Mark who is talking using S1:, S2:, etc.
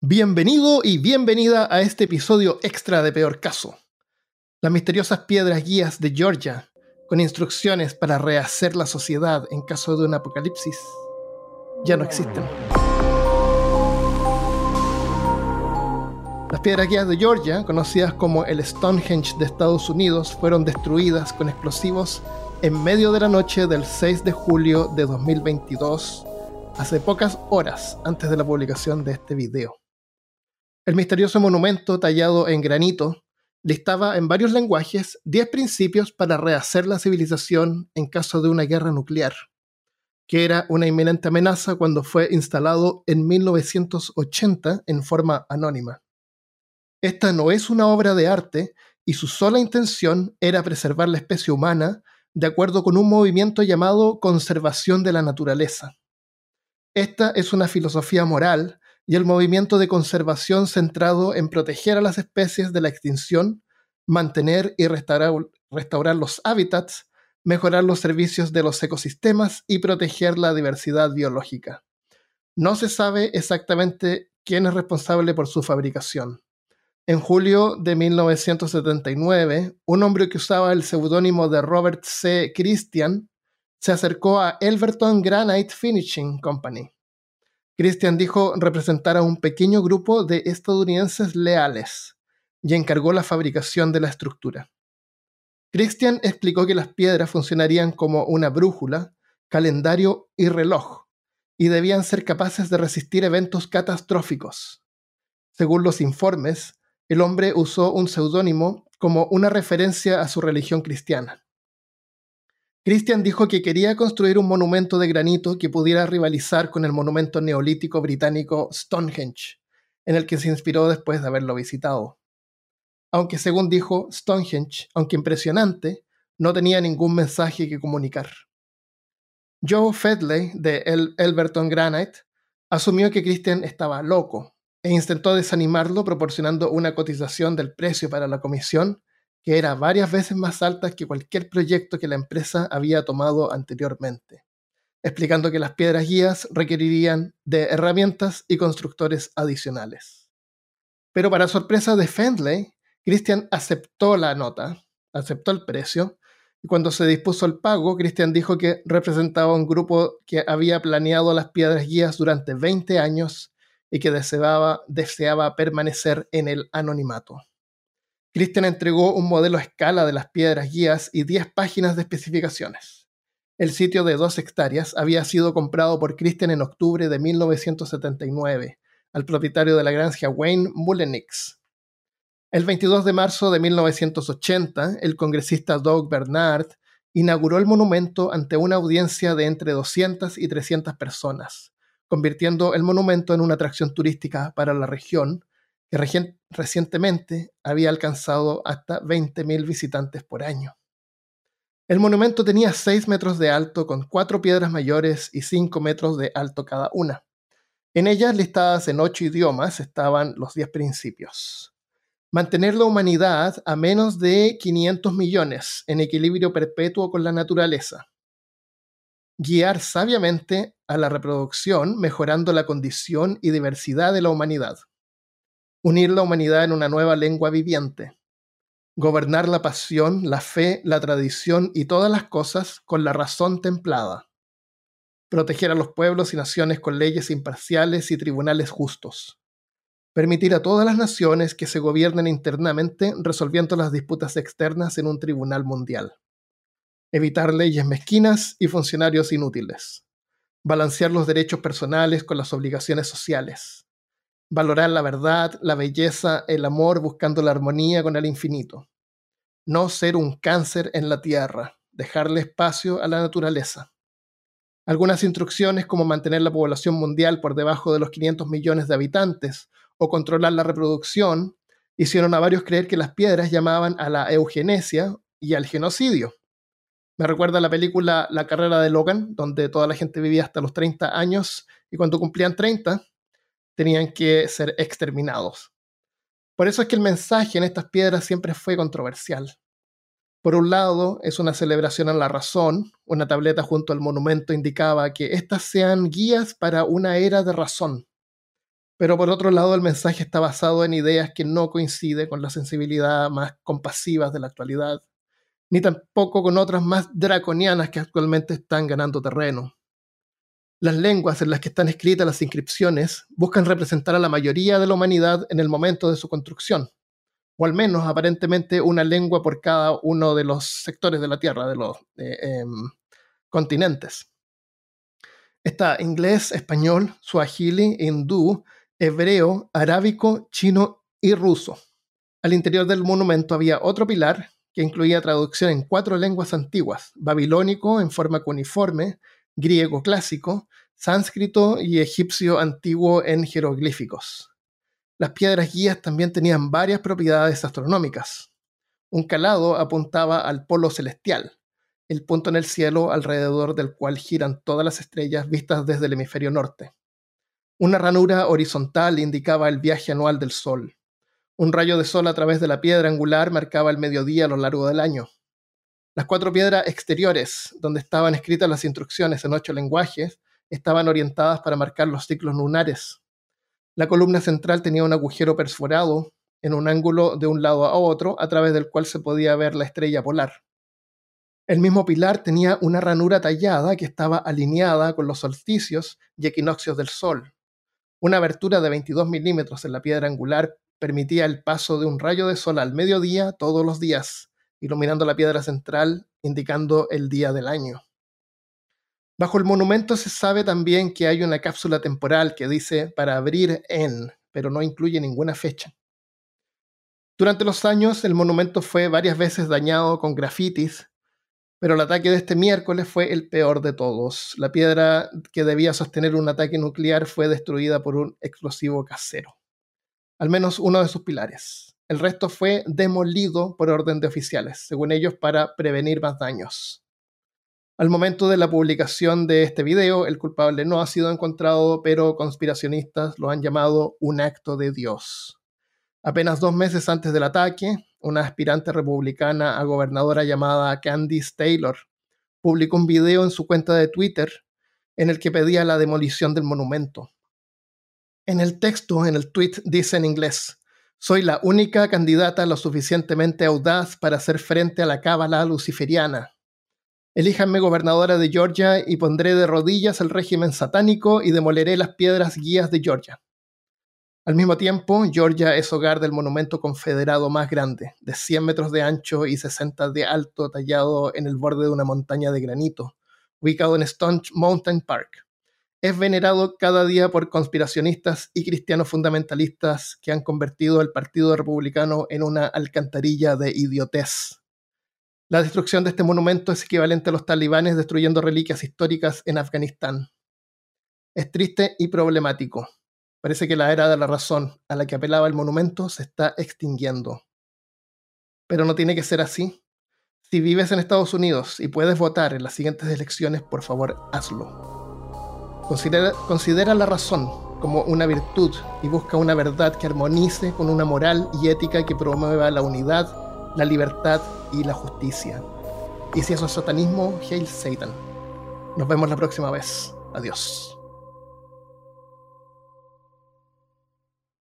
S1: Bienvenido y bienvenida a este episodio extra de Peor Caso. Las misteriosas piedras guías de Georgia, con instrucciones para rehacer la sociedad en caso de un apocalipsis, ya no existen. Las piedras guías de Georgia, conocidas como el Stonehenge de Estados Unidos, fueron destruidas con explosivos en medio de la noche del 6 de julio de 2022, hace pocas horas antes de la publicación de este video. El misterioso monumento tallado en granito listaba en varios lenguajes 10 principios para rehacer la civilización en caso de una guerra nuclear, que era una inminente amenaza cuando fue instalado en 1980 en forma anónima. Esta no es una obra de arte y su sola intención era preservar la especie humana de acuerdo con un movimiento llamado conservación de la naturaleza. Esta es una filosofía moral y el movimiento de conservación centrado en proteger a las especies de la extinción, mantener y restaurar, los hábitats, mejorar los servicios de los ecosistemas y proteger la diversidad biológica. No se sabe exactamente quién es responsable por su fabricación. En julio de 1979, un hombre que usaba el seudónimo de Robert C. Christian se acercó a Elverton Granite Finishing Company Christian dijo representar a un pequeño grupo de estadounidenses leales y encargó la fabricación de la estructura. Christian explicó que las piedras funcionarían como una brújula, calendario y reloj, y debían ser capaces de resistir eventos catastróficos. Según los informes, el hombre usó un seudónimo como una referencia a su religión cristiana. Christian dijo que quería construir un monumento de granito que pudiera rivalizar con el monumento neolítico británico Stonehenge, en el que se inspiró después de haberlo visitado. Aunque según dijo, Stonehenge, aunque impresionante, no tenía ningún mensaje que comunicar. Joe Fedley, de El Elberton Granite, asumió que Christian estaba loco e intentó desanimarlo proporcionando una cotización del precio para la comisión que era varias veces más alta que cualquier proyecto que la empresa había tomado anteriormente, explicando que las piedras guías requerirían de herramientas y constructores adicionales. Pero para sorpresa de Fendley, Christian aceptó la nota, aceptó el precio, y cuando se dispuso el pago, Christian dijo que representaba un grupo que había planeado las piedras guías durante 20 años y que deseaba, deseaba permanecer en el anonimato. Christian entregó un modelo a escala de las piedras guías y 10 páginas de especificaciones. El sitio de dos hectáreas había sido comprado por Christian en octubre de 1979 al propietario de la granja Wayne Mullenix. El 22 de marzo de 1980, el congresista Doug Bernard inauguró el monumento ante una audiencia de entre 200 y 300 personas, convirtiendo el monumento en una atracción turística para la región que recientemente había alcanzado hasta 20.000 visitantes por año. El monumento tenía 6 metros de alto con cuatro piedras mayores y 5 metros de alto cada una. En ellas, listadas en ocho idiomas, estaban los 10 principios. Mantener la humanidad a menos de 500 millones en equilibrio perpetuo con la naturaleza. Guiar sabiamente a la reproducción mejorando la condición y diversidad de la humanidad. Unir la humanidad en una nueva lengua viviente, gobernar la pasión, la fe, la tradición y todas las cosas con la razón templada, proteger a los pueblos y naciones con leyes imparciales y tribunales justos, permitir a todas las naciones que se gobiernen internamente resolviendo las disputas externas en un tribunal mundial, evitar leyes mezquinas y funcionarios inútiles, balancear los derechos personales con las obligaciones sociales, Valorar la verdad, la belleza, el amor, buscando la armonía con el infinito. No ser un cáncer en la tierra, dejarle espacio a la naturaleza. Algunas instrucciones como mantener la población mundial por debajo de los 500 millones de habitantes o controlar la reproducción hicieron a varios creer que las piedras llamaban a la eugenesia y al genocidio. Me recuerda la película La carrera de Logan, donde toda la gente vivía hasta los 30 años y cuando cumplían 30 tenían que ser exterminados. Por eso es que el mensaje en estas piedras siempre fue controversial. Por un lado, es una celebración a la razón. Una tableta junto al monumento indicaba que estas sean guías para una era de razón. Pero por otro lado, el mensaje está basado en ideas que no coinciden con la sensibilidad más compasiva de la actualidad, ni tampoco con otras más draconianas que actualmente están ganando terreno. Las lenguas en las que están escritas las inscripciones buscan representar a la mayoría de la humanidad en el momento de su construcción o al menos aparentemente una lengua por cada uno de los sectores de la Tierra, de los eh, em, continentes. Está inglés, español, suajili, hindú, hebreo, arábico, chino y ruso. Al interior del monumento había otro pilar que incluía traducción en cuatro lenguas antiguas, babilónico en forma cuneiforme, griego clásico, sánscrito y egipcio antiguo en jeroglíficos. Las piedras guías también tenían varias propiedades astronómicas. Un calado apuntaba al polo celestial, el punto en el cielo alrededor del cual giran todas las estrellas vistas desde el hemisferio norte. Una ranura horizontal indicaba el viaje anual del Sol. Un rayo de sol a través de la piedra angular marcaba el mediodía a lo largo del año. Las cuatro piedras exteriores, donde estaban escritas las instrucciones en ocho lenguajes, estaban orientadas para marcar los ciclos lunares. La columna central tenía un agujero perforado en un ángulo de un lado a otro, a través del cual se podía ver la estrella polar. El mismo pilar tenía una ranura tallada que estaba alineada con los solsticios y equinoccios del Sol. Una abertura de 22 milímetros en la piedra angular permitía el paso de un rayo de sol al mediodía todos los días, iluminando la piedra central, indicando el día del año. Bajo el monumento se sabe también que hay una cápsula temporal que dice para abrir en, pero no incluye ninguna fecha. Durante los años el monumento fue varias veces dañado con grafitis, pero el ataque de este miércoles fue el peor de todos. La piedra que debía sostener un ataque nuclear fue destruida por un explosivo casero. Al menos uno de sus pilares. El resto fue demolido por orden de oficiales, según ellos para prevenir más daños. Al momento de la publicación de este video, el culpable no ha sido encontrado, pero conspiracionistas lo han llamado un acto de Dios. Apenas dos meses antes del ataque, una aspirante republicana a gobernadora llamada Candice Taylor publicó un video en su cuenta de Twitter en el que pedía la demolición del monumento. En el texto, en el tweet, dice en inglés, soy la única candidata lo suficientemente audaz para hacer frente a la cábala luciferiana Elíjanme gobernadora de Georgia y pondré de rodillas el régimen satánico y demoleré las piedras guías de Georgia. Al mismo tiempo, Georgia es hogar del monumento confederado más grande, de 100 metros de ancho y 60 de alto, tallado en el borde de una montaña de granito, ubicado en Stone Mountain Park. Es venerado cada día por conspiracionistas y cristianos fundamentalistas que han convertido el Partido Republicano en una alcantarilla de idiotez. La destrucción de este monumento es equivalente a los talibanes destruyendo reliquias históricas en Afganistán. Es triste y problemático. Parece que la era de la razón a la que apelaba el monumento se está extinguiendo. Pero no tiene que ser así. Si vives en Estados Unidos y puedes votar en las siguientes elecciones, por favor, hazlo. Considera, considera la razón como una virtud y busca una verdad que armonice con una moral y ética que promueva la unidad la libertad y la justicia. Y si eso es satanismo, hail Satan. Nos vemos la próxima vez. Adiós.